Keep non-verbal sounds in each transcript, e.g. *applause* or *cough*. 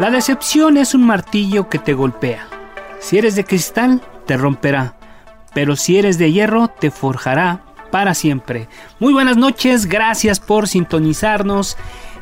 La decepción es un martillo que te golpea. Si eres de cristal, te romperá, pero si eres de hierro, te forjará para siempre. Muy buenas noches, gracias por sintonizarnos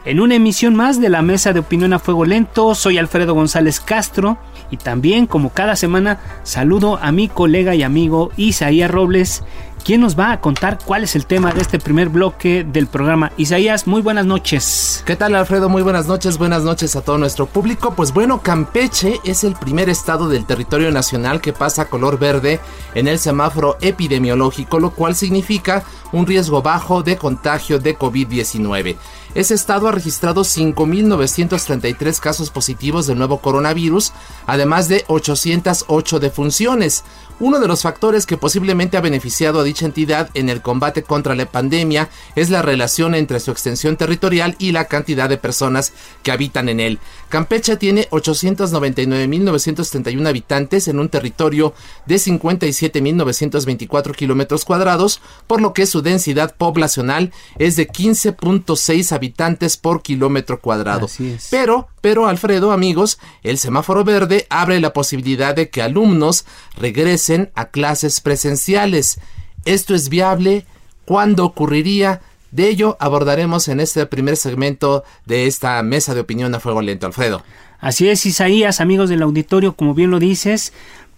en una emisión más de la Mesa de Opinión a Fuego Lento. Soy Alfredo González Castro y también, como cada semana, saludo a mi colega y amigo Isaías Robles, quien nos va a contar cuál es el tema de este primer bloque del programa. Isaías, muy buenas noches. ¿Qué tal Alfredo? Muy buenas noches, buenas noches a todo nuestro público. Pues bueno, Campeche es el primer estado del territorio nacional que pasa color verde en el semáforo epidemiológico, lo cual significa un riesgo bajo de contagio de COVID-19. Ese estado ha registrado 5.933 casos positivos del nuevo coronavirus, además de 808 defunciones. Uno de los factores que posiblemente ha beneficiado a dicha entidad en el combate contra la pandemia es la relación entre su extensión territorial y la cantidad de personas que habitan en él. Campeche tiene 899.931 habitantes en un territorio de 57.924 kilómetros cuadrados, por lo que su densidad poblacional es de 15.6 habitantes por kilómetro cuadrado. Pero, pero Alfredo, amigos, el semáforo verde abre la posibilidad de que alumnos regresen a clases presenciales. ¿Esto es viable? ¿Cuándo ocurriría? De ello abordaremos en este primer segmento de esta mesa de opinión a fuego lento, Alfredo. Así es, Isaías, amigos del auditorio, como bien lo dices,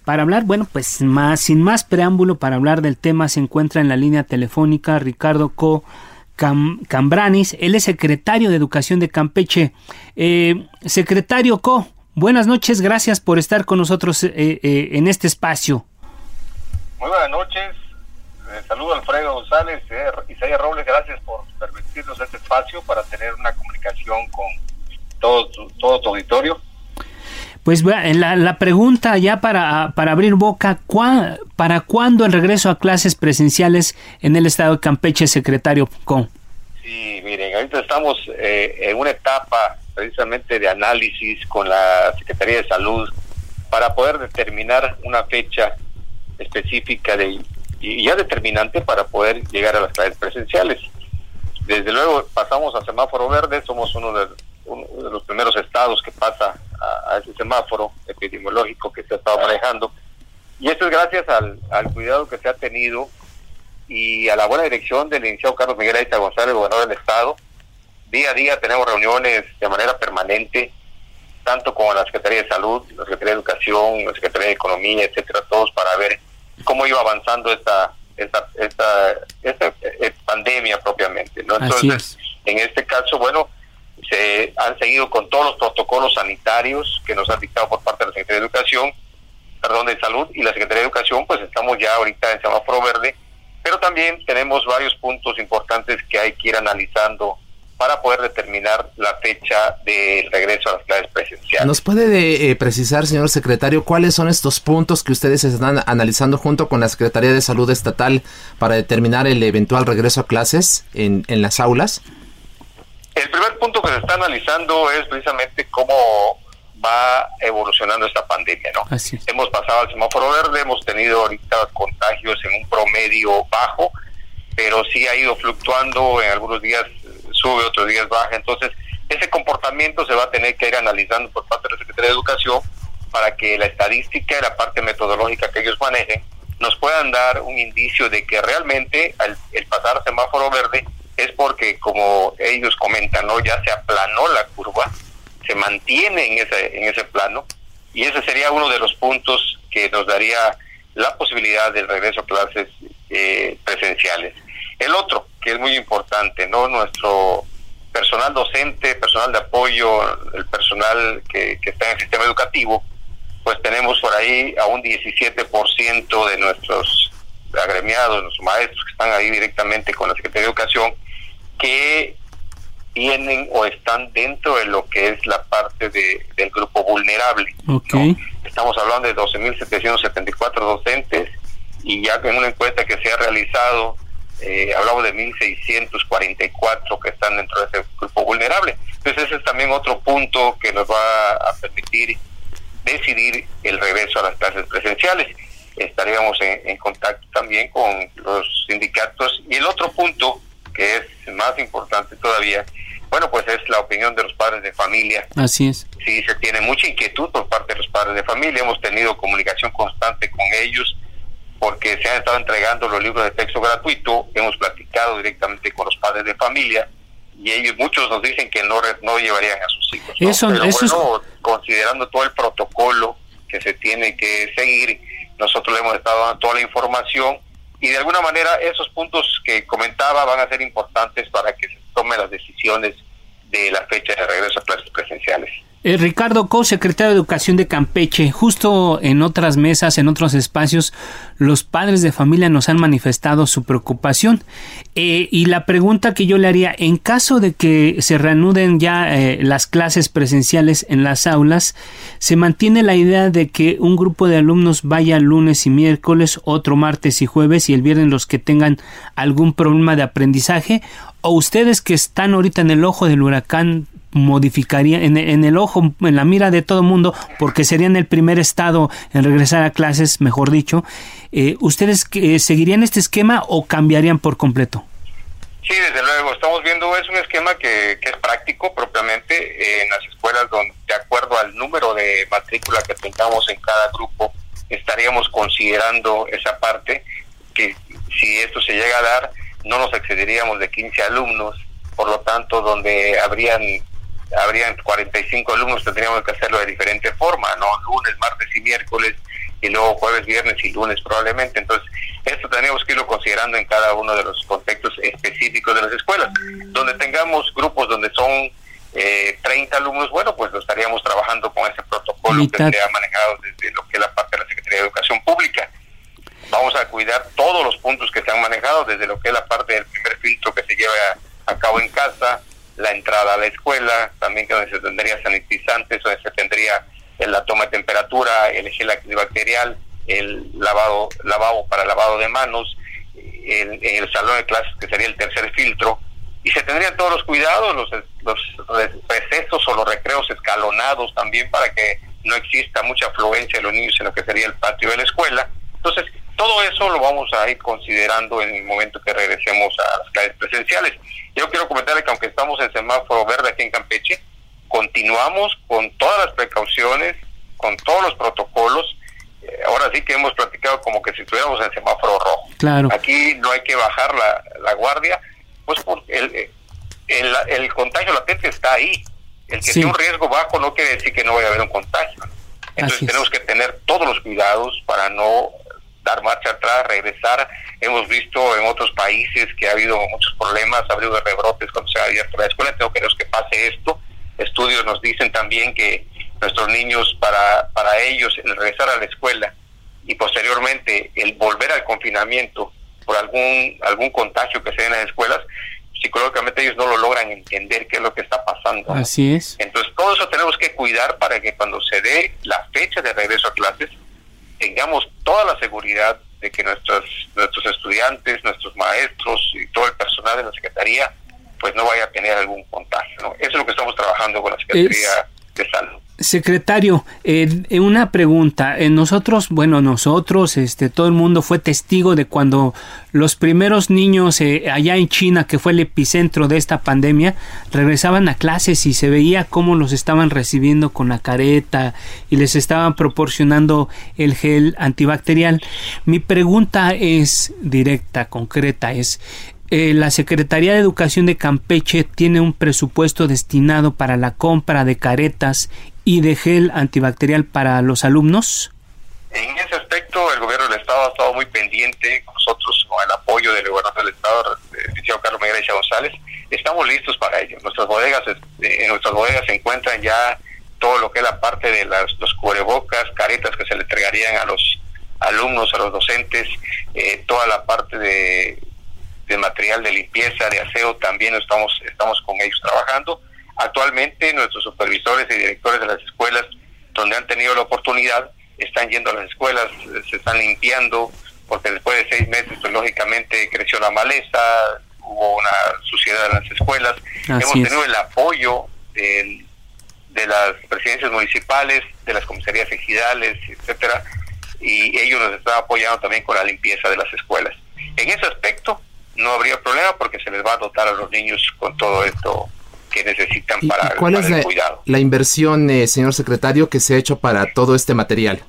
para hablar, bueno, pues más, sin más preámbulo, para hablar del tema se encuentra en la línea telefónica Ricardo Co. Cambranis, él es secretario de Educación de Campeche. Eh, secretario Co, buenas noches, gracias por estar con nosotros eh, eh, en este espacio. Muy buenas noches. Eh, saludo a Alfredo González, y Isaías Robles, gracias por permitirnos este espacio para tener una comunicación con todo tu, todo tu auditorio. Pues la, la pregunta ya para, para abrir boca, ¿para cuándo el regreso a clases presenciales en el estado de Campeche, secretario con? Sí, miren, ahorita estamos eh, en una etapa precisamente de análisis con la Secretaría de Salud para poder determinar una fecha específica de, y ya determinante para poder llegar a las clases presenciales. Desde luego pasamos a semáforo verde, somos uno de, de los primeros estados que pasa a, ese semáforo epidemiológico que se ha estado manejando. Y esto es gracias al, al cuidado que se ha tenido y a la buena dirección del licenciado Carlos Miguel Aiza González, gobernador del estado. Día a día tenemos reuniones de manera permanente tanto con la Secretaría de Salud, la Secretaría de Educación, la Secretaría de Economía, etcétera, todos para ver cómo iba avanzando esta esta, esta, esta, eh, pandemia propiamente. ¿no? Entonces, en este caso, bueno, se han seguido con todos los protocolos sanitarios que nos han dictado por parte de la Secretaría de Educación, perdón, de Salud y la Secretaría de Educación, pues estamos ya ahorita en semáforo verde, pero también tenemos varios puntos importantes que hay que ir analizando para poder determinar la fecha del regreso a las clases presenciales. ¿Nos puede eh, precisar, señor secretario, cuáles son estos puntos que ustedes están analizando junto con la Secretaría de Salud Estatal para determinar el eventual regreso a clases en, en las aulas? El primer punto que se está analizando es precisamente cómo va evolucionando esta pandemia, ¿no? Hemos pasado al semáforo verde, hemos tenido ahorita contagios en un promedio bajo, pero sí ha ido fluctuando en algunos días sube, otros días baja. Entonces, ese comportamiento se va a tener que ir analizando por parte de la Secretaría de Educación para que la estadística y la parte metodológica que ellos manejen nos puedan dar un indicio de que realmente el pasar semáforo verde es porque, como ellos comentan, ¿no? ya se aplanó la curva, se mantiene en ese, en ese plano, y ese sería uno de los puntos que nos daría la posibilidad del regreso a clases eh, presenciales. El otro, que es muy importante, ¿no? Nuestro personal docente, personal de apoyo, el personal que, que está en el sistema educativo, pues tenemos por ahí a un 17% de nuestros agremiados, nuestros maestros que están ahí directamente con la Secretaría de Educación, que tienen o están dentro de lo que es la parte de, del grupo vulnerable. Estamos hablando de 12.774 docentes y ya en una encuesta que se ha realizado, eh, hablamos de 1.644 que están dentro de ese grupo vulnerable. Entonces ese es también otro punto que nos va a permitir decidir el regreso a las clases presenciales. Estaríamos en, contacto también con los sindicatos. Y el otro punto, que es más importante todavía, bueno, pues es la opinión de los padres de familia. Así es. Sí, se tiene mucha inquietud por parte de los padres de familia. Hemos tenido comunicación constante con ellos porque se han estado entregando los libros de texto gratuito. Hemos platicado directamente con los padres de familia y ellos muchos nos dicen que no no llevarían a sus hijos. Eso, Pero eso considerando todo el protocolo que se tiene que seguir, nosotros le hemos estado dando toda la información y de alguna manera esos puntos que comentaba van a ser importantes para que se tomen las decisiones de la fecha de regreso a clases presenciales. Eh, Ricardo Co, secretario de Educación de Campeche, justo en otras mesas, en otros espacios, los padres de familia nos han manifestado su preocupación. Eh, y la pregunta que yo le haría, en caso de que se reanuden ya eh, las clases presenciales en las aulas, ¿se mantiene la idea de que un grupo de alumnos vaya lunes y miércoles, otro martes y jueves y el viernes los que tengan algún problema de aprendizaje? ¿O ustedes que están ahorita en el ojo del huracán modificaría en, en, el ojo, en la mira de todo mundo, porque serían el primer estado en regresar a clases, mejor dicho, eh, ¿ustedes eh, seguirían este esquema o cambiarían por completo? Sí, desde luego, estamos viendo, es un esquema que, que es práctico propiamente eh, en las escuelas donde, de acuerdo al número de matrícula que tengamos en cada grupo, estaríamos considerando esa parte, que si esto se llega a dar, no nos excederíamos de 15 alumnos, por lo tanto, donde habrían habrían 45 alumnos, tendríamos que hacerlo de diferente forma, ¿no? Lunes, martes y miércoles, y luego jueves, viernes y lunes probablemente. Entonces, esto tenemos que irlo considerando en cada uno de los contextos específicos de las escuelas. Donde tengamos grupos donde son eh, 30 alumnos, bueno, pues lo estaríamos trabajando con ese protocolo que se ha manejado desde lo que es la parte de la Secretaría de Educación Pública. Vamos a cuidar todos los puntos que se han manejado, desde lo que es la parte del primer filtro que se lleva a cabo en casa, la entrada a la escuela, también que donde se tendría sanitizantes, donde se tendría la toma de temperatura, el gel antibacterial, el lavado, lavado para lavado de manos, en el salón de clases que sería el tercer filtro, y se tendrían todos los cuidados, los, los recesos o los recreos escalonados también para que no exista mucha afluencia de los niños en lo que sería el patio de la escuela. Entonces, todo eso lo vamos a ir considerando en el momento que regresemos a las clases presenciales. Yo quiero comentarle que aunque estamos en semáforo verde aquí en Campeche, continuamos con todas las precauciones, con todos los protocolos. Eh, ahora sí que hemos platicado como que si estuviéramos en semáforo rojo. Claro. Aquí no hay que bajar la, guardia, pues el, el, el, contagio latente está ahí. El que sea un riesgo bajo no quiere decir que no vaya a haber un contagio. Entonces tenemos que tener todos los cuidados para no dar marcha atrás, regresar. Hemos visto en otros países que ha habido muchos problemas, ha habido rebrotes cuando se ha abierto la escuela, tengo que que pase esto. Estudios nos dicen también que nuestros niños, para, para ellos, el regresar a la escuela y posteriormente el volver al confinamiento por algún, algún contagio que se dé en las escuelas, psicológicamente ellos no lo logran entender qué es lo que está pasando. Así es. Entonces, todo eso tenemos que cuidar para que cuando se dé la fecha de regreso a clases, tengamos toda la seguridad de que nuestros, nuestros estudiantes, nuestros maestros y todo el personal de la Secretaría pues no vaya a tener algún contagio. Eso es lo que estamos trabajando con la Secretaría. Secretario, eh, una pregunta. Eh, nosotros, bueno, nosotros, este, todo el mundo fue testigo de cuando los primeros niños eh, allá en China, que fue el epicentro de esta pandemia, regresaban a clases y se veía cómo los estaban recibiendo con la careta y les estaban proporcionando el gel antibacterial. Mi pregunta es directa, concreta, es eh, la Secretaría de Educación de Campeche tiene un presupuesto destinado para la compra de caretas y de gel antibacterial para los alumnos? En ese aspecto, el gobierno del Estado ha estado muy pendiente, nosotros con el apoyo del gobernador del Estado, el licenciado Carlos Miguel González, estamos listos para ello. Nuestras bodegas, en nuestras bodegas se encuentran ya todo lo que es la parte de las, los cubrebocas, caretas que se le entregarían a los alumnos, a los docentes, eh, toda la parte de, de material de limpieza, de aseo, también estamos, estamos con ellos trabajando. Actualmente nuestros supervisores y directores de las escuelas, donde han tenido la oportunidad, están yendo a las escuelas, se están limpiando, porque después de seis meses, pues lógicamente creció la maleza, hubo una suciedad en las escuelas. Hemos tenido el apoyo de las presidencias municipales, de las comisarías ejidales, etcétera, y ellos nos están apoyando también con la limpieza de las escuelas. En ese aspecto no habría problema porque se les va a dotar a los niños con todo esto que necesitan para, ¿Cuál es la, cuidado. la inversión, eh, señor secretario, que se ha hecho para todo este material?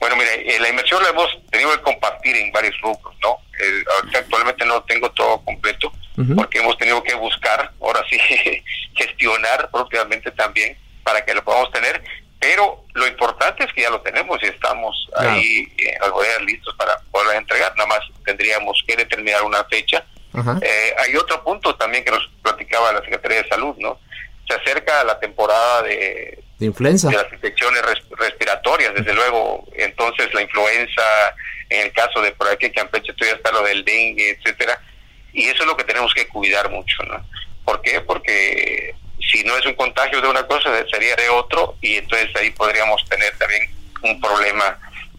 Bueno, mire, eh, la inversión la hemos tenido que compartir en varios grupos, ¿no? Eh, actualmente no tengo todo completo porque hemos tenido que buscar, ahora sí, *laughs* gestionar propiamente también para que lo podamos tener, pero lo importante es que ya lo tenemos y estamos ahí en las bodegas listos para poder entregar, nada más tendríamos que determinar una fecha. Eh, hay otro punto también que nos platicaba la Secretaría de Salud, ¿no? Se acerca la temporada de, de influenza. De las infecciones respiratorias, desde luego. Entonces, la influenza, en el caso de por aquí en Campeche, todavía está lo del dengue, etcétera. Y eso es lo que tenemos que cuidar mucho, ¿no? ¿Por qué? Porque si no es un contagio de una cosa, sería de otro, y entonces ahí podríamos tener también un problema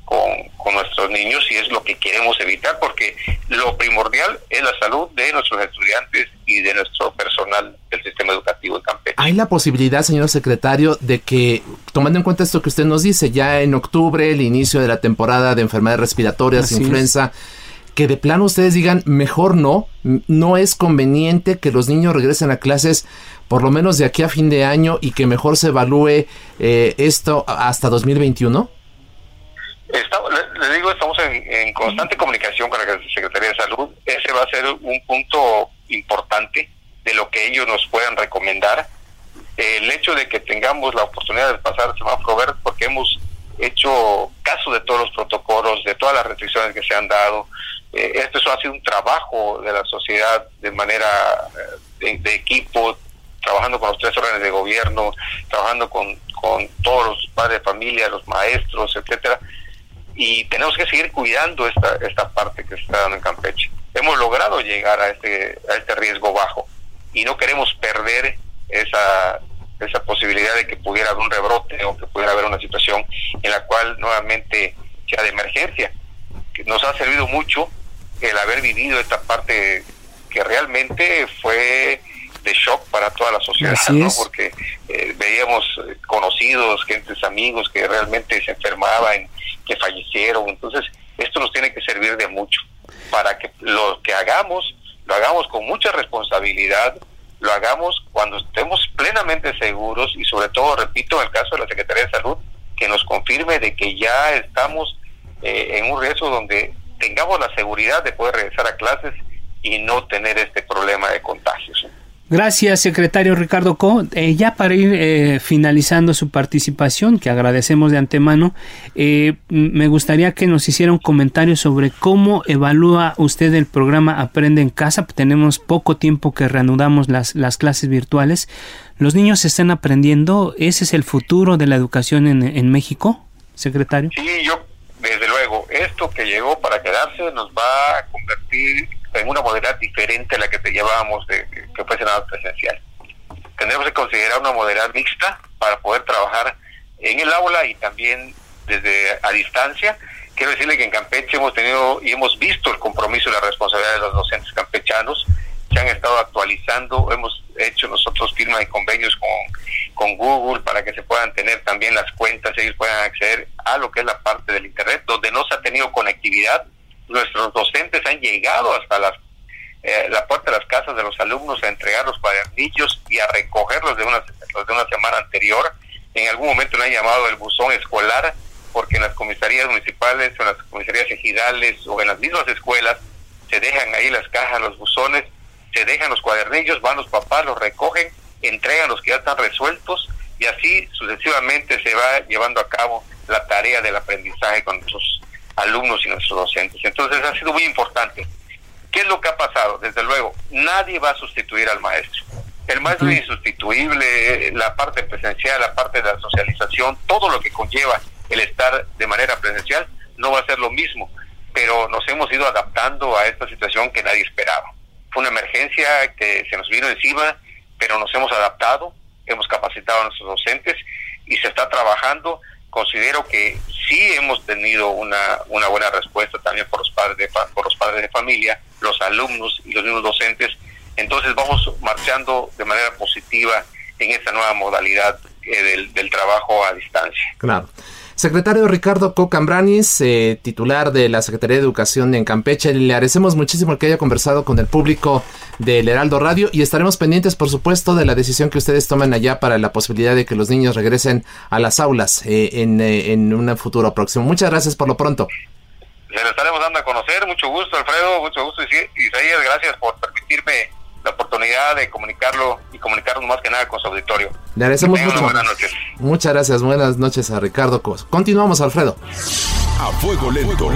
con, nuestros niños y es lo que queremos evitar porque lo primordial es la salud de nuestros estudiantes y de nuestro personal del sistema educativo de Campeche. ¿Hay la posibilidad, señor secretario, de que, tomando en cuenta esto que usted nos dice, ya en octubre, el inicio de la temporada de enfermedades respiratorias, influenza, que de plano ustedes digan, mejor no, no es conveniente que los niños regresen a clases por lo menos de aquí a fin de año y que mejor se evalúe eh, esto hasta 2021? Le, digo, estamos en, constante comunicación con la Secretaría de Salud. Ese va a ser un punto importante de lo que ellos nos puedan recomendar. El hecho de que tengamos la oportunidad de pasar semáforo verde, porque hemos hecho caso de todos los protocolos, de todas las restricciones que se han dado. Eh, esto ha sido un trabajo de la sociedad de manera eh, de, equipo, trabajando con los tres órdenes de gobierno, trabajando con, con todos los padres de familia, los maestros, etcétera y tenemos que seguir cuidando esta, esta parte que está dando en Campeche. Hemos logrado llegar a este, a este riesgo bajo y no queremos perder esa, esa posibilidad de que pudiera haber un rebrote o que pudiera haber una situación en la cual nuevamente sea de emergencia. Nos ha servido mucho el haber vivido esta parte que realmente fue de shock para toda la sociedad, ¿no? porque eh, veíamos conocidos, gentes amigos que realmente se enfermaban que fallecieron. Entonces, esto nos tiene que servir de mucho para que lo que hagamos, lo hagamos con mucha responsabilidad, lo hagamos cuando estemos plenamente seguros y sobre todo, repito, en el caso de la Secretaría de Salud, que nos confirme de que ya estamos eh, en un riesgo donde tengamos la seguridad de poder regresar a clases y no tener este problema de contagios. Gracias, secretario Ricardo Co. Eh, ya para ir eh, finalizando su participación, que agradecemos de antemano, eh, me gustaría que nos hiciera un comentario sobre cómo evalúa usted el programa Aprende en Casa. Tenemos poco tiempo que reanudamos las, las clases virtuales. ¿Los niños están aprendiendo? ¿Ese es el futuro de la educación en, en México, secretario? Sí, yo, desde luego, esto que llegó para quedarse nos va a convertir en una modalidad diferente a la que te llevábamos de que fuese nada presencial. Tendremos que considerar una modalidad mixta para poder trabajar en el aula y también desde a distancia. Quiero decirle que en Campeche hemos tenido y hemos visto el compromiso y la responsabilidad de los docentes campechanos. Se han estado actualizando, hemos hecho nosotros firma de convenios con, con Google para que se puedan tener también las cuentas, ellos puedan acceder a lo que es la parte del Internet, donde no se ha tenido conectividad nuestros docentes han llegado hasta las, eh, la puerta de las casas de los alumnos a entregar los cuadernillos y a recogerlos de una, de una semana anterior. En algún momento le han llamado el buzón escolar, porque en las comisarías municipales o en las comisarías ejidales o en las mismas escuelas se dejan ahí las cajas, los buzones, se dejan los cuadernillos, van los papás, los recogen, entregan los que ya están resueltos y así sucesivamente se va llevando a cabo la tarea del aprendizaje con nuestros alumnos y nuestros docentes. Entonces ha sido muy importante. ¿Qué es lo que ha pasado? Desde luego, nadie va a sustituir al maestro. El maestro es insustituible, la parte presencial, la parte de la socialización, todo lo que conlleva el estar de manera presencial no va a ser lo mismo, pero nos hemos ido adaptando a esta situación que nadie esperaba. Fue una emergencia que se nos vino encima, pero nos hemos adaptado, hemos capacitado a nuestros docentes y se está trabajando. Considero que sí hemos tenido una, una buena respuesta también por los padres de, por los padres de familia, los alumnos y los mismos docentes. Entonces vamos marchando de manera positiva en esta nueva modalidad eh, del, trabajo a distancia. Claro. Secretario Ricardo Cocambranis, eh, titular de la Secretaría de Educación en Campeche, le agradecemos muchísimo que haya conversado con el público del Heraldo Radio y estaremos pendientes, por supuesto, de la decisión que ustedes tomen allá para la posibilidad de que los niños regresen a las aulas eh, en, eh, en un futuro próximo. Muchas gracias por lo pronto. Se lo estaremos dando a conocer. Mucho gusto, Alfredo. Mucho gusto, Isaías. Gracias por permitirme la oportunidad de comunicarlo y comunicarnos más que nada con su auditorio. Le agradecemos mucho. Buenas noches. Muchas gracias. Buenas noches a Ricardo Cos. Continuamos, Alfredo. A fuego lento.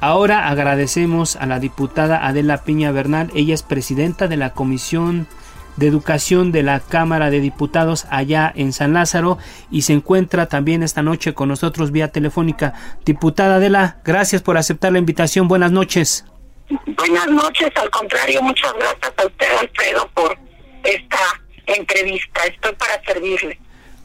Ahora agradecemos a la diputada Adela Piña Bernal. Ella es presidenta de la Comisión de Educación de la Cámara de Diputados allá en San Lázaro y se encuentra también esta noche con nosotros vía telefónica. Diputada Adela, gracias por aceptar la invitación. Buenas noches. Buenas noches, al contrario, muchas gracias a usted, Alfredo, por esta entrevista. Estoy para servirle.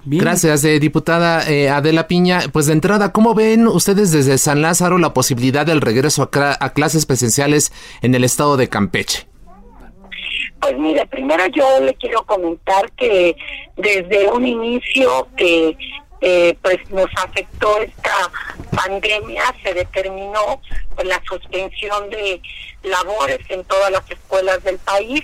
Gracias, eh, diputada eh, Adela Piña. Pues de entrada, ¿cómo ven ustedes desde San Lázaro la posibilidad del regreso a, a clases presenciales en el estado de Campeche? Pues mire, primero yo le quiero comentar que desde un inicio que eh, pues nos afectó esta pandemia, se determinó pues, la suspensión de labores en todas las escuelas del país,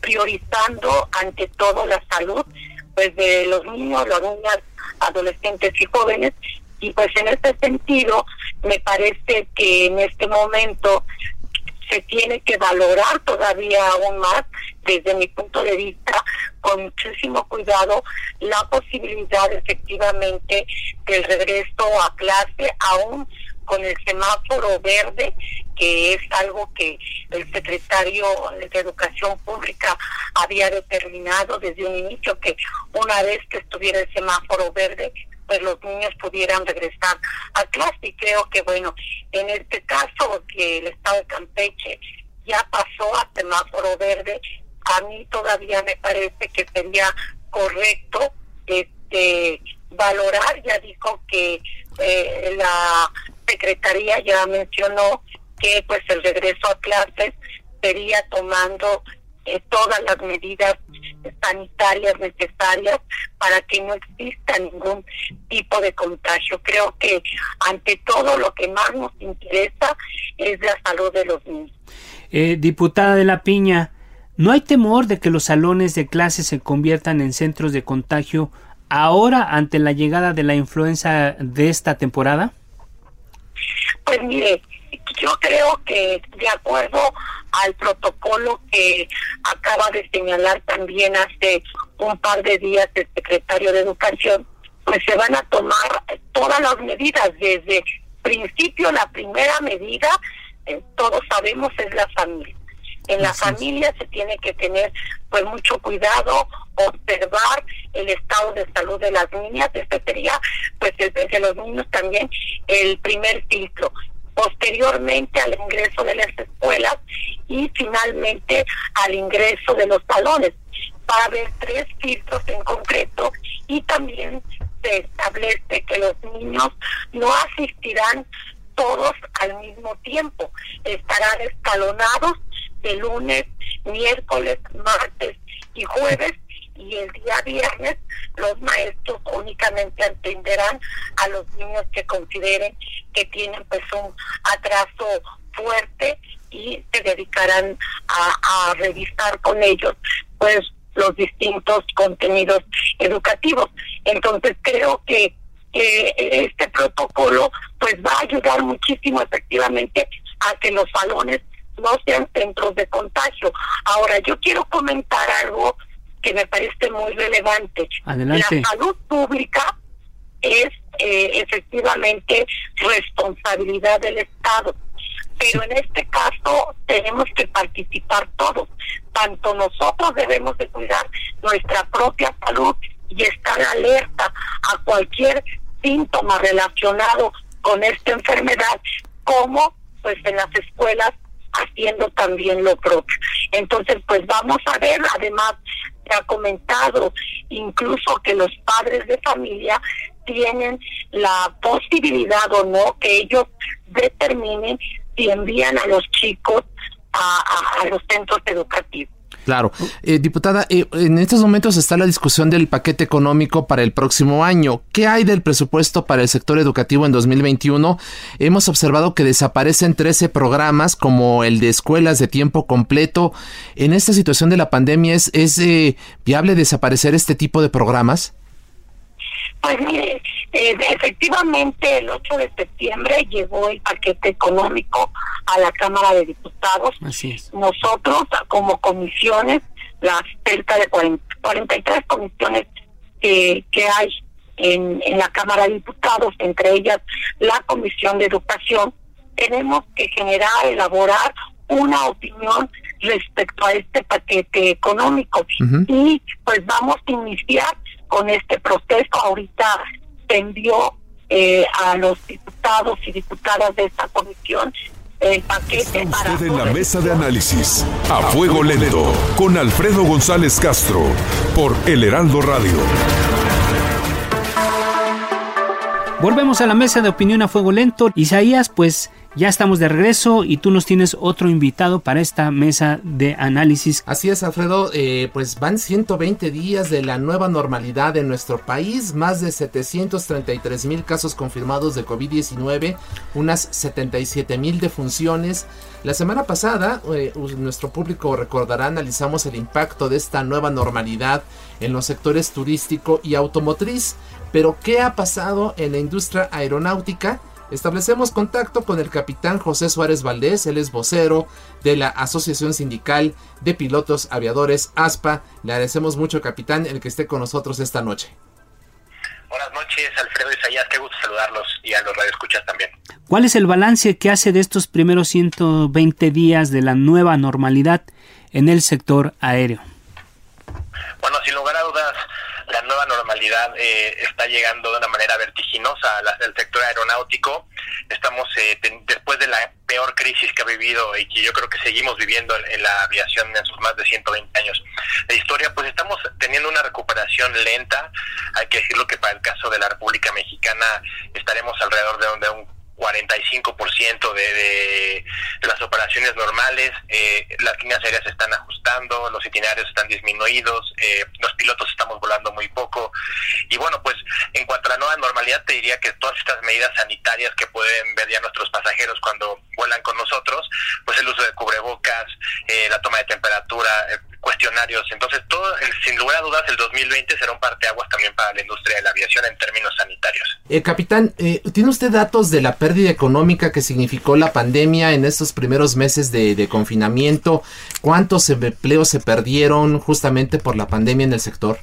priorizando ante todo la salud pues de los niños, las niñas, adolescentes y jóvenes. Y pues en este sentido, me parece que en este momento se tiene que valorar todavía aún más, desde mi punto de vista, con muchísimo cuidado, la posibilidad efectivamente del regreso a clase, aún con el semáforo verde, que es algo que el secretario de Educación Pública había determinado desde un inicio, que una vez que estuviera el semáforo verde, pues los niños pudieran regresar a clase. Y creo que, bueno, en este caso que el Estado de Campeche ya pasó a semáforo verde, a mí todavía me parece que sería correcto este valorar, ya dijo que eh, la Secretaría ya mencionó que pues el regreso a clases sería tomando eh, todas las medidas sanitarias necesarias para que no exista ningún tipo de contagio. Creo que ante todo lo que más nos interesa es la salud de los niños. Eh, diputada de la Piña, ¿no hay temor de que los salones de clase se conviertan en centros de contagio ahora ante la llegada de la influenza de esta temporada? Pues mire, yo creo que de acuerdo al protocolo que acaba de señalar también hace un par de días el secretario de Educación, pues se van a tomar todas las medidas. Desde principio, la primera medida, eh, todos sabemos, es la familia. En la familia se tiene que tener pues mucho cuidado, observar el estado de salud de las niñas. Este sería pues el de los niños también el primer filtro posteriormente al ingreso de las escuelas y finalmente al ingreso de los salones. Va a haber tres filtros en concreto y también se establece que los niños no asistirán todos al mismo tiempo, estarán escalonados de lunes, miércoles, martes y jueves y el día viernes los maestros únicamente atenderán a los niños que consideren que tienen pues un atraso fuerte y se dedicarán a, revisar con ellos pues los distintos contenidos educativos. Entonces creo que este protocolo pues va a ayudar muchísimo efectivamente a que los salones no sean centros de contagio. Ahora yo quiero comentar algo que me parece muy relevante. La salud pública es eh, efectivamente responsabilidad del Estado. Pero en este caso tenemos que participar todos. Tanto nosotros debemos de cuidar nuestra propia salud y estar alerta a cualquier síntoma relacionado con esta enfermedad, como pues en las escuelas haciendo también lo propio. Entonces, pues vamos a ver, además se ha comentado incluso que los padres de familia tienen la posibilidad o no que ellos determinen si envían a los chicos a, a los centros educativos. Claro. Eh, diputada, eh, en estos momentos está la discusión del paquete económico para el próximo año. ¿Qué hay del presupuesto para el sector educativo en 2021? Hemos observado que desaparecen 13 programas como el de escuelas de tiempo completo. ¿En esta situación de la pandemia es, eh, viable desaparecer este tipo de programas? Pues mire, eh, efectivamente el 8 de septiembre llegó el paquete económico a la Cámara de Diputados. Así es. Nosotros como comisiones, las cerca de 43 comisiones que, que hay en, en la Cámara de Diputados, entre ellas la Comisión de Educación, tenemos que generar, elaborar una opinión respecto a este paquete económico. Y pues vamos a iniciar con este proceso. Ahorita se envió eh, a los diputados y diputadas de esta comisión el paquete para... Usted en la mesa de análisis, a fuego lento, con Alfredo González Castro, por El Heraldo Radio. Volvemos a la mesa de opinión a fuego lento. Isaías, pues ya estamos de regreso y tú nos tienes otro invitado para esta mesa de análisis. Así es, Alfredo, eh, pues van 120 días de la nueva normalidad en nuestro país, más de 733 mil casos confirmados de COVID-19, unas 77 mil defunciones. La semana pasada, eh, nuestro público recordará, analizamos el impacto de esta nueva normalidad en los sectores turístico y automotriz. Pero, ¿qué ha pasado en la industria aeronáutica? Establecemos contacto con el capitán José Suárez Valdés, él es vocero de la Asociación Sindical de Pilotos Aviadores ASPA. Le agradecemos mucho, capitán, el que esté con nosotros esta noche. Buenas noches, Alfredo Isaías, qué gusto saludarlos y a los radioescuchas también. ¿Cuál es el balance que hace de estos primeros 120 días de la nueva normalidad en el sector aéreo? Bueno, sin lugar a dudas, la nueva normalidad eh, está llegando de una manera vertiginosa al sector aeronáutico. Estamos eh, después de la peor crisis que ha vivido y que yo creo que seguimos viviendo en, la aviación en sus más de 120 años de historia, pues estamos teniendo una recuperación lenta. Hay que decirlo que para el caso de la República Mexicana estaremos alrededor de, de un 45% de, de, las operaciones normales, eh, las líneas aéreas se están ajustando, los itinerarios están disminuidos, eh, los pilotos estamos volando muy poco. Y bueno, pues en cuanto a la nueva normalidad, te diría que todas estas medidas sanitarias que pueden ver ya nuestros pasajeros cuando vuelan con nosotros, pues el uso de cubrebocas, eh, la toma de temperatura, cuestionarios. Entonces, todo, sin lugar a dudas, el 2020 será un parteaguas también para la industria de la aviación en términos sanitarios. Eh, capitán, eh, ¿tiene usted datos de la pérdida económica que significó la pandemia en estos primeros meses de, de confinamiento? ¿Cuántos empleos se perdieron justamente por la pandemia en el sector?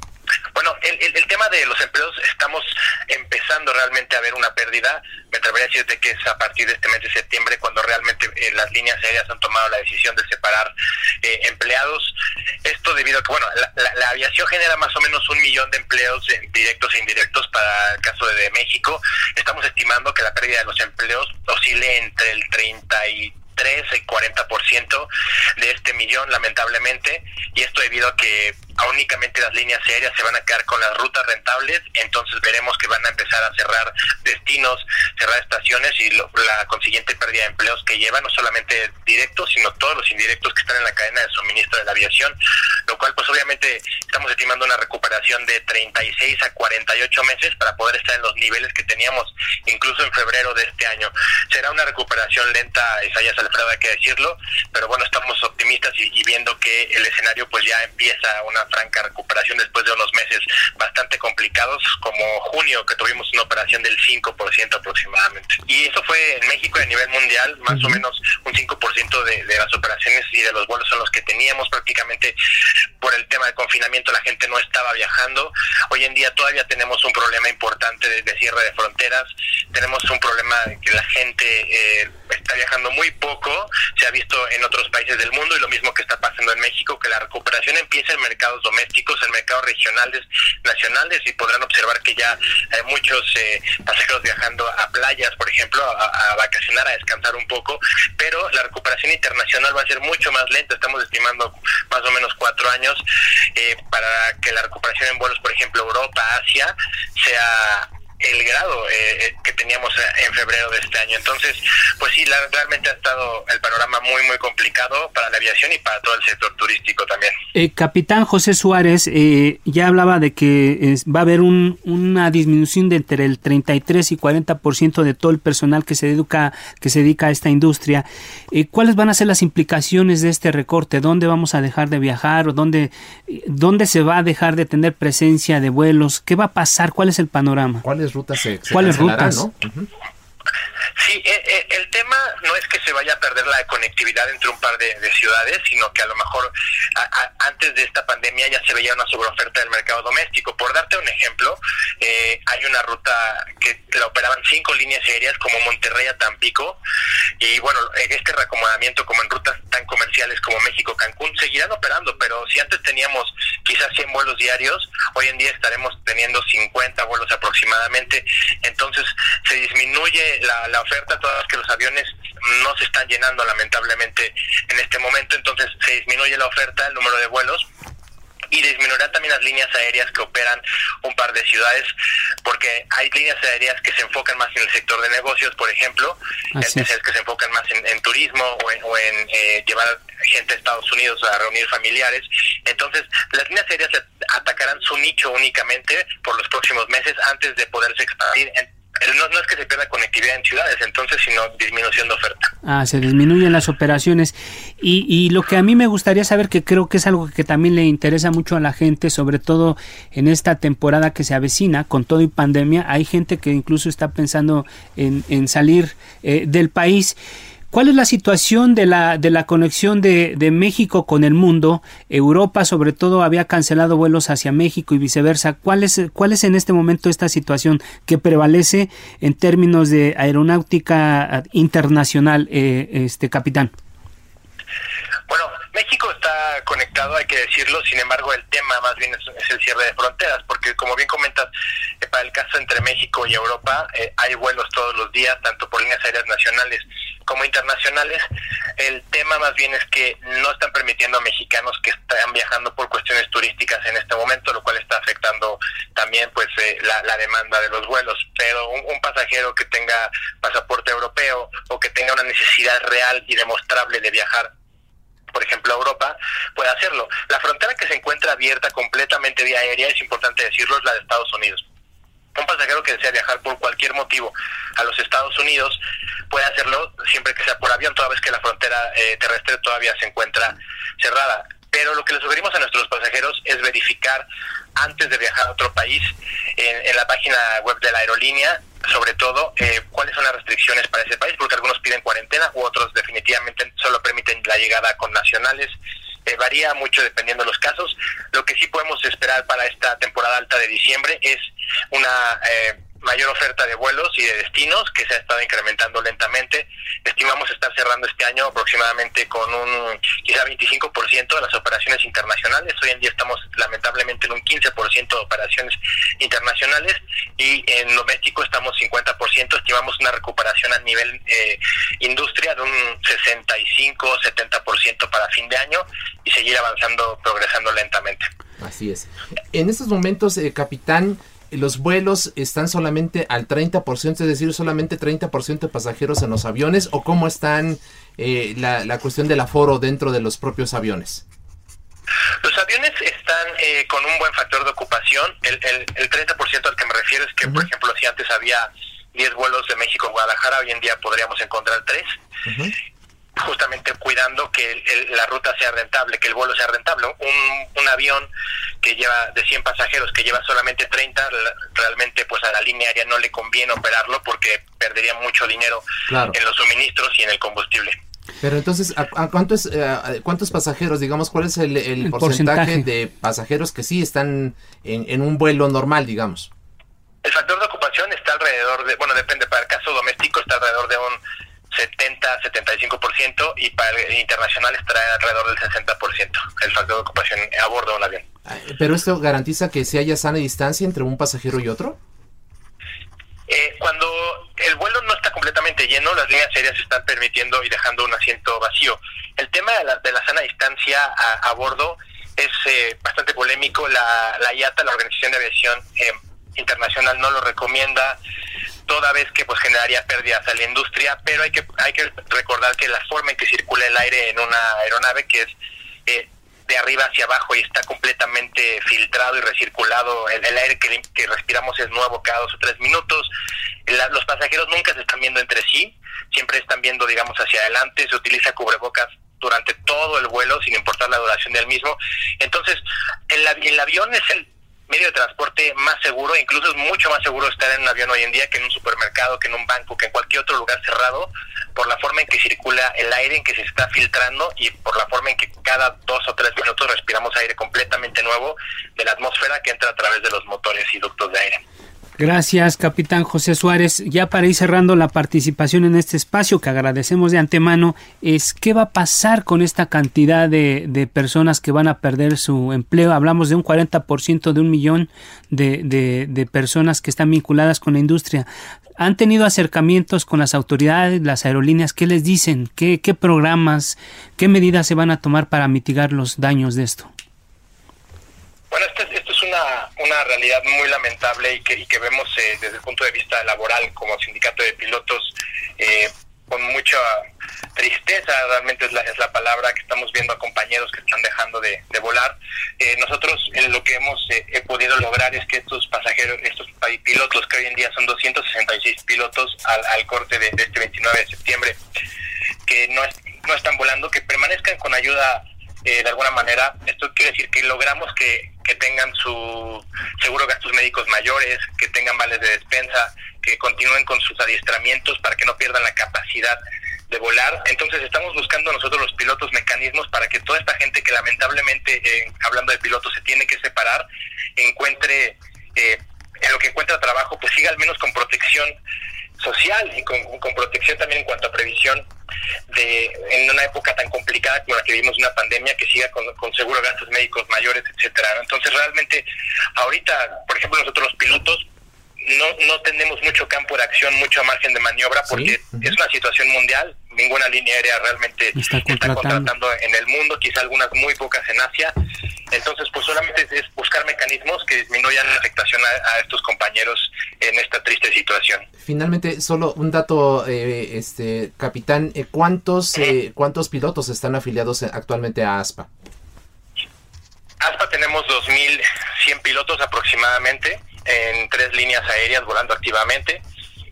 Bueno, el, tema de los empleos estamos empezando realmente a ver una pérdida. Me atrevería a decirte que es a partir de este mes de septiembre cuando realmente eh, las líneas aéreas han tomado la decisión de separar eh, empleados. Esto debido a que, bueno, la, aviación genera más o menos un millón de empleos directos e indirectos para el caso de, de México. Estamos estimando que la pérdida de los empleos oscile entre el 30 y 3 y 40% de este millón, lamentablemente, y esto debido a que únicamente las líneas aéreas se van a quedar con las rutas rentables, entonces veremos que van a empezar a cerrar destinos, cerrar estaciones y lo, la consiguiente pérdida de empleos que llevan, no solamente directos, sino todos los indirectos que están en la cadena de suministro de la aviación, lo cual pues obviamente estamos estimando una recuperación de 36 a 48 meses para poder estar en los niveles que teníamos incluso en febrero de este año. Será una recuperación lenta, Isaías Alfredo, hay que decirlo, pero bueno, estamos optimistas y, y viendo que el escenario pues ya empieza una franca recuperación después de unos meses bastante complicados, como junio, que tuvimos una operación del 5% aproximadamente. Y eso fue en México y a nivel mundial, más o menos un 5% de, de las operaciones y de los vuelos son los que teníamos prácticamente por el tema del confinamiento la gente no estaba viajando. Hoy en día todavía tenemos un problema importante de, cierre de fronteras, tenemos un problema de que la gente eh, está viajando muy poco, se ha visto en otros países del mundo y lo mismo que está pasando en México, que la recuperación empieza en mercados domésticos, en mercados regionales, nacionales y podrán observar que ya hay muchos eh, pasajeros viajando a playas, por ejemplo, a, a vacacionar, a descansar un poco, pero la recuperación internacional va a ser mucho más lenta, estamos estimando más o menos cuatro años eh, para que la recuperación en vuelos, por ejemplo, Europa, Asia, sea el grado eh, eh, que teníamos en febrero de este año. Entonces, pues sí, realmente ha estado el panorama muy, muy complicado para la aviación y para todo el sector turístico también. Eh, capitán José Suárez ya hablaba de que va a haber una disminución de entre el 33 y 40% de todo el personal que se, dedica, que se dedica a esta industria. ¿Cuáles van a ser las implicaciones de este recorte? ¿Dónde vamos a dejar de viajar? ¿O dónde, dónde se va a dejar de tener presencia de vuelos? ¿Qué va a pasar? ¿Cuál es el panorama? ¿Cuál es rutas se, ¿Cuáles rutas? ¿no? Sí, eh, eh, el tema no es que se vaya a perder la conectividad entre un par de, ciudades, sino que a lo mejor antes de esta pandemia ya se veía una sobreoferta del mercado doméstico. Por darte un ejemplo, eh, hay una ruta que la operaban cinco líneas aéreas como Monterrey a Tampico y bueno, este reacomodamiento como en rutas tan comerciales como México-Cancún seguirán operando, pero si antes teníamos quizás 100 vuelos diarios, hoy en día estaremos teniendo 50 vuelos aproximadamente, entonces se disminuye la, la oferta, todas que los aviones no se están llenando lamentablemente en este momento, entonces se disminuye la oferta, el número de vuelos y disminuirán también las líneas aéreas que operan un par de ciudades, porque hay líneas aéreas que se enfocan más en el sector de negocios, por ejemplo, es. que se enfocan más en, turismo o en, eh, llevar gente a Estados Unidos a reunir familiares. Entonces, las líneas aéreas atacarán su nicho únicamente por los próximos meses antes de poderse expandir en no, es que se pierda conectividad en ciudades, entonces, sino disminución de oferta. Ah, se disminuyen las operaciones. Y, y lo que a mí me gustaría saber, que creo que es algo que también le interesa mucho a la gente, sobre todo en esta temporada que se avecina, con todo y pandemia, hay gente que incluso está pensando en, en salir eh, del país. ¿Cuál es la situación de la, de la conexión de, de, México con el mundo? Europa, sobre todo, había cancelado vuelos hacia México y viceversa. ¿Cuál es, cuál es en este momento esta situación que prevalece en términos de aeronáutica internacional, eh, este capitán? Bueno, México está conectado, hay que decirlo, sin embargo el tema más bien es, el cierre de fronteras, porque como bien comentas, eh, para el caso entre México y Europa eh, hay vuelos todos los días, tanto por líneas aéreas nacionales como internacionales. El tema más bien es que no están permitiendo a mexicanos que están viajando por cuestiones turísticas en este momento, lo cual está afectando también pues eh, la, demanda de los vuelos. Pero un pasajero que tenga pasaporte europeo o que tenga una necesidad real y demostrable de viajar por ejemplo, Europa, puede hacerlo. La frontera que se encuentra abierta completamente vía aérea, es importante decirlo, es la de Estados Unidos. Un pasajero que desea viajar por cualquier motivo a los Estados Unidos puede hacerlo siempre que sea por avión, toda vez que la frontera eh, terrestre todavía se encuentra cerrada. Pero lo que le sugerimos a nuestros pasajeros es verificar antes de viajar a otro país en, la página web de la aerolínea, sobre todo, eh, cuáles son las restricciones para ese país, porque algunos piden cuarentena u otros definitivamente solo permiten la llegada con nacionales. Eh, varía mucho dependiendo de los casos. Lo que sí podemos esperar para esta temporada alta de diciembre es una eh, mayor oferta de vuelos y de destinos que se ha estado incrementando lentamente. Estimamos estar cerrando este año aproximadamente con un quizá 25% de las operaciones internacionales. Hoy en día estamos lamentablemente en un 15% de operaciones internacionales y en doméstico estamos 50%. Estimamos una recuperación a nivel eh, industria de un 65-70% para fin de año y seguir avanzando, progresando lentamente. Así es. En estos momentos, eh, capitán, los vuelos están solamente al 30%, es decir, solamente 30% de pasajeros en los aviones, o cómo están eh, la, la, cuestión del aforo dentro de los propios aviones? Los aviones están eh, con un buen factor de ocupación. El, el, el 30% al que me refiero es que, por ejemplo, si antes había 10 vuelos de México a Guadalajara, hoy en día podríamos encontrar 3 justamente cuidando que la ruta sea rentable, que el vuelo sea rentable. Un, un avión que lleva de 100 pasajeros, que lleva solamente 30, realmente pues a la línea aérea no le conviene operarlo porque perdería mucho dinero en los suministros y en el combustible. Pero entonces, ¿a, cuántos, eh, cuántos pasajeros, digamos, cuál es el, porcentaje, de pasajeros que sí están en, un vuelo normal, digamos? El factor de ocupación está alrededor de, bueno, depende, para el caso doméstico está alrededor de un 70-75% y para el internacional estará alrededor del 60% el factor de ocupación a bordo de un avión. ¿Pero esto garantiza que si haya sana distancia entre un pasajero y otro? Eh, cuando el vuelo no está completamente lleno, las líneas aéreas están permitiendo y dejando un asiento vacío. El tema de la, de la sana distancia a, bordo es eh, bastante polémico. La, la IATA, la Organización de Aviación eh, Internacional, no lo recomienda toda vez que pues generaría pérdidas a la industria, pero hay que hay que recordar que la forma en que circula el aire en una aeronave que es de arriba hacia abajo y está completamente filtrado y recirculado. El, aire que, que, respiramos es nuevo cada dos o tres minutos. los pasajeros nunca se están viendo entre sí, siempre están viendo, digamos, hacia adelante. Se utiliza cubrebocas durante todo el vuelo, sin importar la duración del mismo. Entonces, el, el avión es el medio de transporte más seguro, incluso es mucho más seguro estar en un avión hoy en día que en un supermercado, que en un banco, que en cualquier otro lugar cerrado, por la forma en que circula el aire, en que se está filtrando y por la forma en que cada dos o tres minutos respiramos aire completamente nuevo de la atmósfera que entra a través de los motores y ductos de aire. Gracias, capitán José Suárez. Ya para ir cerrando la participación en este espacio, que agradecemos de antemano, es qué va a pasar con esta cantidad de, de personas que van a perder su empleo. Hablamos de un 40% de un millón de, de, personas que están vinculadas con la industria. ¿Han tenido acercamientos con las autoridades, las aerolíneas? ¿Qué les dicen? ¿Qué, programas, qué medidas se van a tomar para mitigar los daños de esto? Bueno, esto, esto es una, realidad muy lamentable y que, y que vemos eh, desde el punto de vista laboral como sindicato de pilotos eh, con mucha tristeza, realmente es la, es la palabra que estamos viendo a compañeros que están dejando de, volar. Eh, nosotros lo que hemos podido lograr es que estos pasajeros, estos pilotos, que hoy en día son 266 pilotos al, al corte de, de, este 29 de septiembre, que no, no están volando, que permanezcan con ayuda eh, de alguna manera. Esto quiere decir que logramos que, que tengan su seguro de gastos médicos mayores, que tengan vales de despensa, que continúen con sus adiestramientos para que no pierdan la capacidad de volar. Entonces estamos buscando nosotros los pilotos mecanismos para que toda esta gente que lamentablemente, eh, hablando de pilotos, se tiene que separar, encuentre, eh, en lo que encuentra trabajo, pues siga al menos con protección social y con, con, protección también en cuanto a previsión de en una época tan complicada como la que vivimos una pandemia que siga con, con seguro gastos médicos mayores etcétera entonces realmente ahorita por ejemplo nosotros los pilotos no, no tenemos mucho campo de acción, mucho margen de maniobra porque es una situación mundial. Ninguna línea aérea realmente está contratando. en el mundo, quizá algunas muy pocas en Asia. Entonces, pues solamente es buscar mecanismos que disminuyan la afectación a, estos compañeros en esta triste situación. Finalmente, solo un dato, eh, este capitán, eh, ¿cuántos eh, cuántos pilotos están afiliados actualmente a ASPA? ASPA tenemos 2.100 pilotos aproximadamente en tres líneas aéreas volando activamente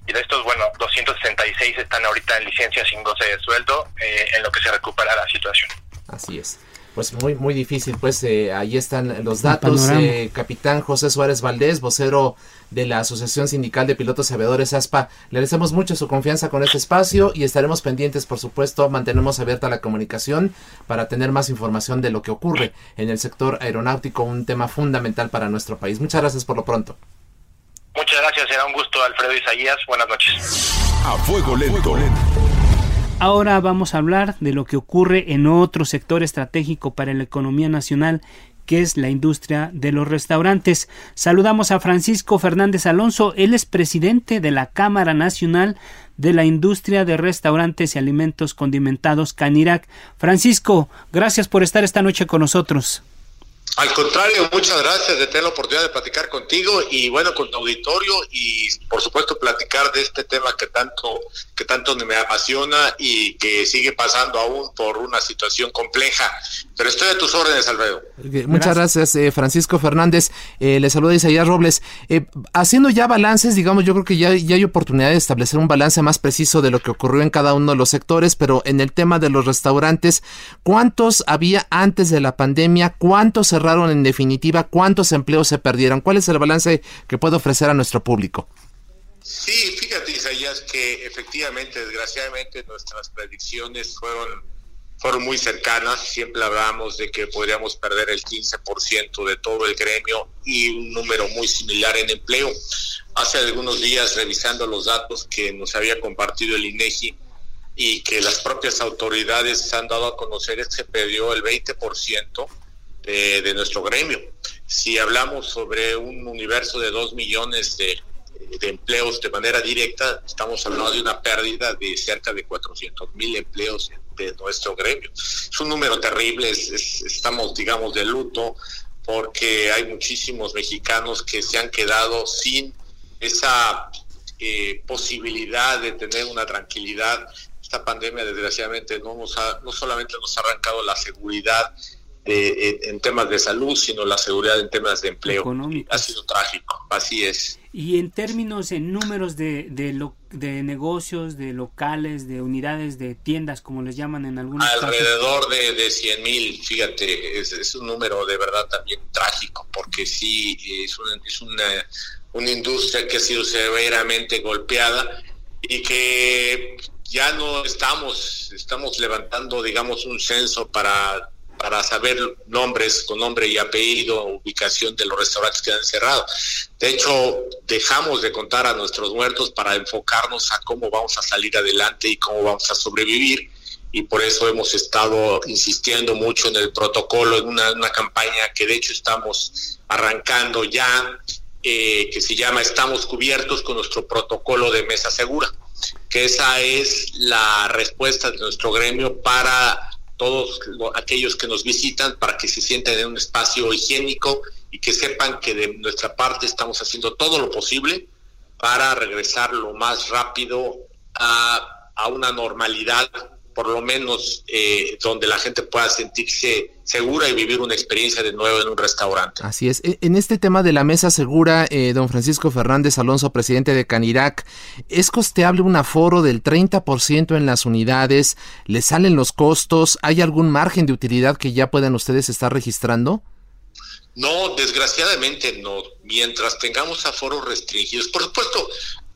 y de estos, bueno, 266 están ahorita en licencia sin goce de sueldo eh, en lo que se recupera la situación. Así es. Pues muy, muy difícil, pues eh, ahí están los datos. Eh, capitán José Suárez Valdés, vocero de la Asociación Sindical de Pilotos Aviadores ASPA. Le agradecemos mucho su confianza con este espacio y estaremos pendientes, por supuesto, mantenemos abierta la comunicación para tener más información de lo que ocurre en el sector aeronáutico, un tema fundamental para nuestro país. Muchas gracias por lo pronto. Muchas gracias, será un gusto, Alfredo Isaías. Buenas noches. A fuego lento. Ahora vamos a hablar de lo que ocurre en otro sector estratégico para la economía nacional que es la industria de los restaurantes. Saludamos a Francisco Fernández Alonso, él es presidente de la Cámara Nacional de la Industria de Restaurantes y Alimentos Condimentados Canirac. Francisco, gracias por estar esta noche con nosotros. Al contrario, muchas gracias de tener la oportunidad de platicar contigo y bueno, con tu auditorio y por supuesto platicar de este tema que tanto que tanto me apasiona y que sigue pasando aún por una situación compleja. Pero estoy a tus órdenes, Alfredo. Muchas gracias, eh, Francisco Fernández. Eh, le saluda Isaías Robles. Eh, haciendo ya balances, digamos, yo creo que ya, ya hay oportunidad de establecer un balance más preciso de lo que ocurrió en cada uno de los sectores, pero en el tema de los restaurantes, ¿cuántos había antes de la pandemia? ¿Cuántos cerraron en definitiva? ¿Cuántos empleos se perdieron? ¿Cuál es el balance que puede ofrecer a nuestro público? Sí, fíjate, Isaías, que efectivamente, desgraciadamente, nuestras predicciones fueron, fueron muy cercanas. Siempre hablábamos de que podríamos perder el 15% de todo el gremio y un número muy similar en empleo. Hace algunos días, revisando los datos que nos había compartido el INEGI y que las propias autoridades han dado a conocer, es que se perdió el 20% de, nuestro gremio. Si hablamos sobre un universo de 2 millones de empleos de manera directa, estamos hablando de una pérdida de cerca de 400 mil empleos de nuestro gremio. Es un número terrible, estamos, digamos, de luto porque hay muchísimos mexicanos que se han quedado sin esa eh, posibilidad de tener una tranquilidad. Esta pandemia, desgraciadamente, no, nos no solamente nos ha arrancado la seguridad en, temas de salud, sino la seguridad en temas de empleo. Ha sido trágico, así es. Y en términos, en números de, de, negocios, de locales, de unidades, de tiendas, como les llaman en algunos Alrededor de, de 100 mil, fíjate, es, un número de verdad también trágico, porque sí, es una, es una, una industria que ha sido severamente golpeada y que ya no estamos, estamos levantando, digamos, un censo para para saber nombres con nombre y apellido, ubicación de los restaurantes que han cerrado. De hecho, dejamos de contar a nuestros muertos para enfocarnos a cómo vamos a salir adelante y cómo vamos a sobrevivir. Y por eso hemos estado insistiendo mucho en el protocolo, en una, campaña que de hecho estamos arrancando ya, eh, que se llama Estamos cubiertos con nuestro protocolo de mesa segura, que esa es la respuesta de nuestro gremio para todos aquellos que nos visitan para que se sientan en un espacio higiénico y que sepan que de nuestra parte estamos haciendo todo lo posible para regresar lo más rápido a, a una normalidad por lo menos eh, donde la gente pueda sentirse segura y vivir una experiencia de nuevo en un restaurante. Así es. E, en este tema de la mesa segura, eh, don Francisco Fernández Alonso, presidente de Canirac, ¿es costeable un aforo del 30% en las unidades? ¿Le salen los costos? ¿Hay algún margen de utilidad que ya puedan ustedes estar registrando? No, desgraciadamente no. Mientras tengamos aforos restringidos, por supuesto,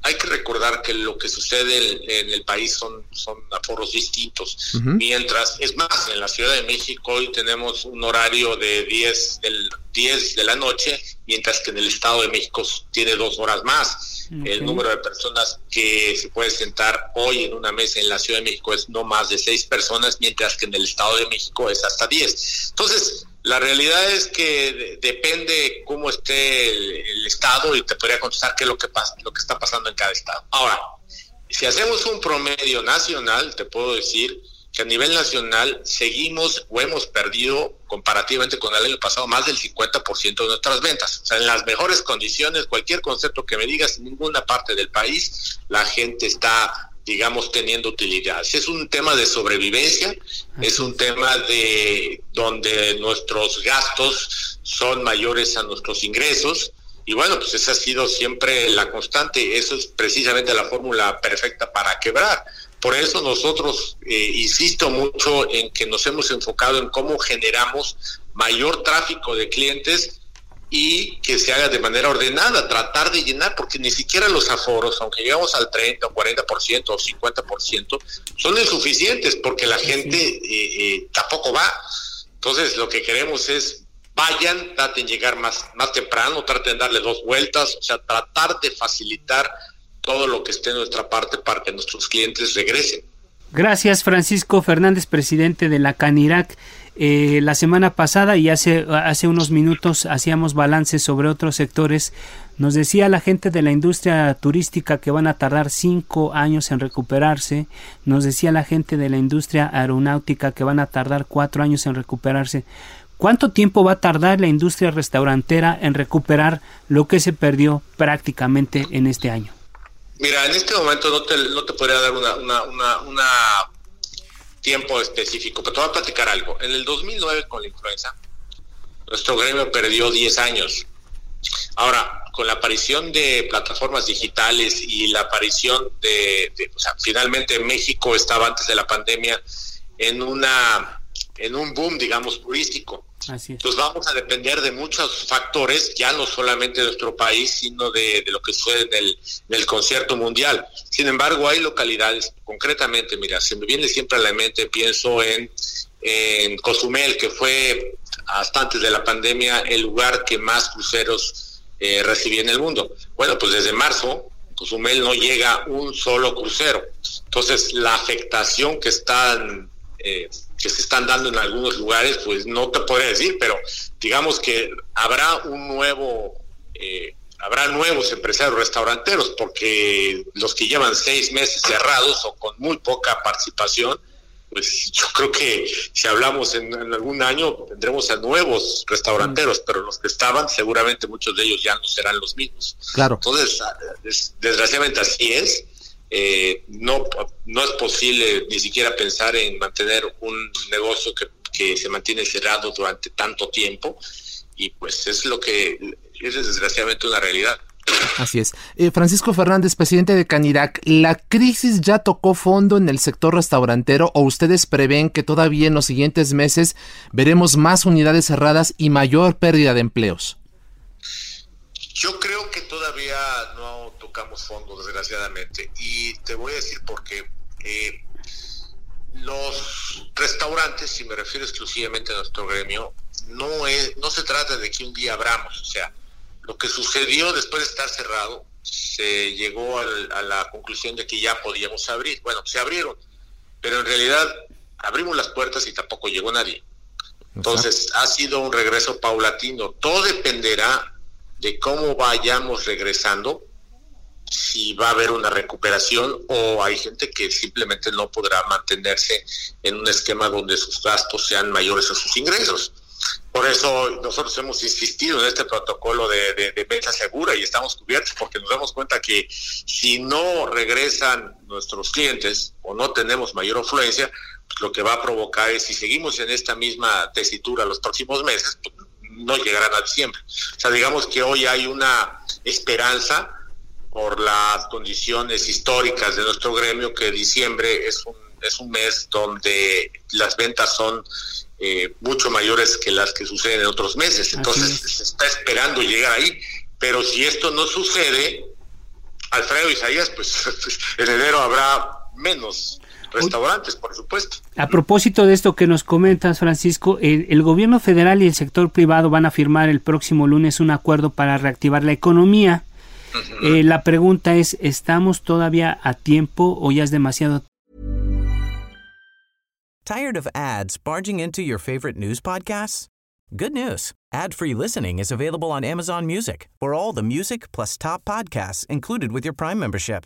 hay que recordar que lo que sucede en el país son, son aforos distintos. Mientras, es más, en la Ciudad de México hoy tenemos un horario de 10, del 10 de la noche, mientras que en el Estado de México tiene dos horas más. El número de personas que se puede sentar hoy en una mesa en la Ciudad de México es no más de seis personas, mientras que en el Estado de México es hasta 10. Entonces, la realidad es que depende cómo esté el, estado y te podría contestar qué es lo que pasa, lo que está pasando en cada estado. Ahora, si hacemos un promedio nacional, te puedo decir que a nivel nacional seguimos o hemos perdido comparativamente con el año pasado más del 50% de nuestras ventas. O sea, en las mejores condiciones, cualquier concepto que me digas, en ninguna parte del país la gente está digamos, teniendo utilidad. Es un tema de sobrevivencia, es un tema de donde nuestros gastos son mayores a nuestros ingresos. Y bueno, pues esa ha sido siempre la constante. Eso es precisamente la fórmula perfecta para quebrar. Por eso nosotros, eh, insisto mucho en que nos hemos enfocado en cómo generamos mayor tráfico de clientes y que se haga de manera ordenada, tratar de llenar, porque ni siquiera los aforos, aunque llegamos al 30 o 40% o 50%, son insuficientes porque la gente eh, eh, tampoco va. Entonces, lo que queremos es vayan, traten de llegar más, más temprano, traten de darle dos vueltas, o sea, tratar de facilitar todo lo que esté en nuestra parte para que nuestros clientes regresen. Gracias, Francisco Fernández, presidente de la CANIRAC. Eh, la semana pasada y hace, hace unos minutos hacíamos balances sobre otros sectores. Nos decía la gente de la industria turística que van a tardar cinco años en recuperarse. Nos decía la gente de la industria aeronáutica que van a tardar cuatro años en recuperarse. ¿Cuánto tiempo va a tardar la industria restaurantera en recuperar lo que se perdió prácticamente en este año? Mira, en este momento no te, no te podría dar una, una, una tiempo específico, pero te voy a platicar algo. En el 2009 con la influenza, nuestro gremio perdió 10 años. Ahora, con la aparición de plataformas digitales y la aparición de, o sea, finalmente México estaba antes de la pandemia en una en un boom, digamos, turístico. Así es. Entonces vamos a depender de muchos factores, ya no solamente de nuestro país, sino de, de lo que sucede en el, en el, concierto mundial. Sin embargo, hay localidades, concretamente, mira, se me viene siempre a la mente, pienso en, en Cozumel, que fue hasta antes de la pandemia el lugar que más cruceros eh, recibía en el mundo. Bueno, pues desde marzo, Cozumel no llega un solo crucero. Entonces, la afectación que están... Eh, que se están dando en algunos lugares, pues no te podría decir, pero digamos que habrá un nuevo, eh, habrá nuevos empresarios restauranteros, porque los que llevan seis meses cerrados o con muy poca participación, pues yo creo que si hablamos en, en algún año tendremos a nuevos restauranteros, pero los que estaban seguramente muchos de ellos ya no serán los mismos. Claro. Entonces, des, desgraciadamente así es. Eh, no, no es posible ni siquiera pensar en mantener un negocio que, se mantiene cerrado durante tanto tiempo y pues es lo que es desgraciadamente una realidad. Así es. Eh, Francisco Fernández, presidente de Canirac, ¿la crisis ya tocó fondo en el sector restaurantero o ustedes prevén que todavía en los siguientes meses veremos más unidades cerradas y mayor pérdida de empleos? Yo creo que todavía no tocamos fondo, desgraciadamente. Y te voy a decir por qué. Eh, los restaurantes, si me refiero exclusivamente a nuestro gremio, no, es, no se trata de que un día abramos. O sea, lo que sucedió después de estar cerrado, se llegó al, a la conclusión de que ya podíamos abrir. Bueno, se abrieron, pero en realidad abrimos las puertas y tampoco llegó nadie. Entonces, ha sido un regreso paulatino. Todo dependerá de cómo vayamos regresando, si va a haber una recuperación o hay gente que simplemente no podrá mantenerse en un esquema donde sus gastos sean mayores a sus ingresos. Por eso nosotros hemos insistido en este protocolo de, de, segura y estamos cubiertos porque nos damos cuenta que si no regresan nuestros clientes o no tenemos mayor afluencia, pues lo que va a provocar es si seguimos en esta misma tesitura los próximos meses, pues no llegarán a diciembre. O sea, digamos que hoy hay una esperanza por las condiciones históricas de nuestro gremio que diciembre es un, es un mes donde las ventas son eh, mucho mayores que las que suceden en otros meses. Entonces se está esperando llegar ahí. Pero si esto no sucede, Alfredo Isaías, pues *laughs* en enero habrá menos restaurantes, por supuesto. A propósito de esto que nos comentas, Francisco, el, el, gobierno federal y el sector privado van a firmar el próximo lunes un acuerdo para reactivar la economía. Uh -huh. eh, la pregunta es, ¿estamos todavía a tiempo o ya es demasiado? ¿Tired of ads barging into your favorite news podcasts? Good news. Ad-free listening is available on Amazon Music for all the music plus top podcasts included with your Prime membership.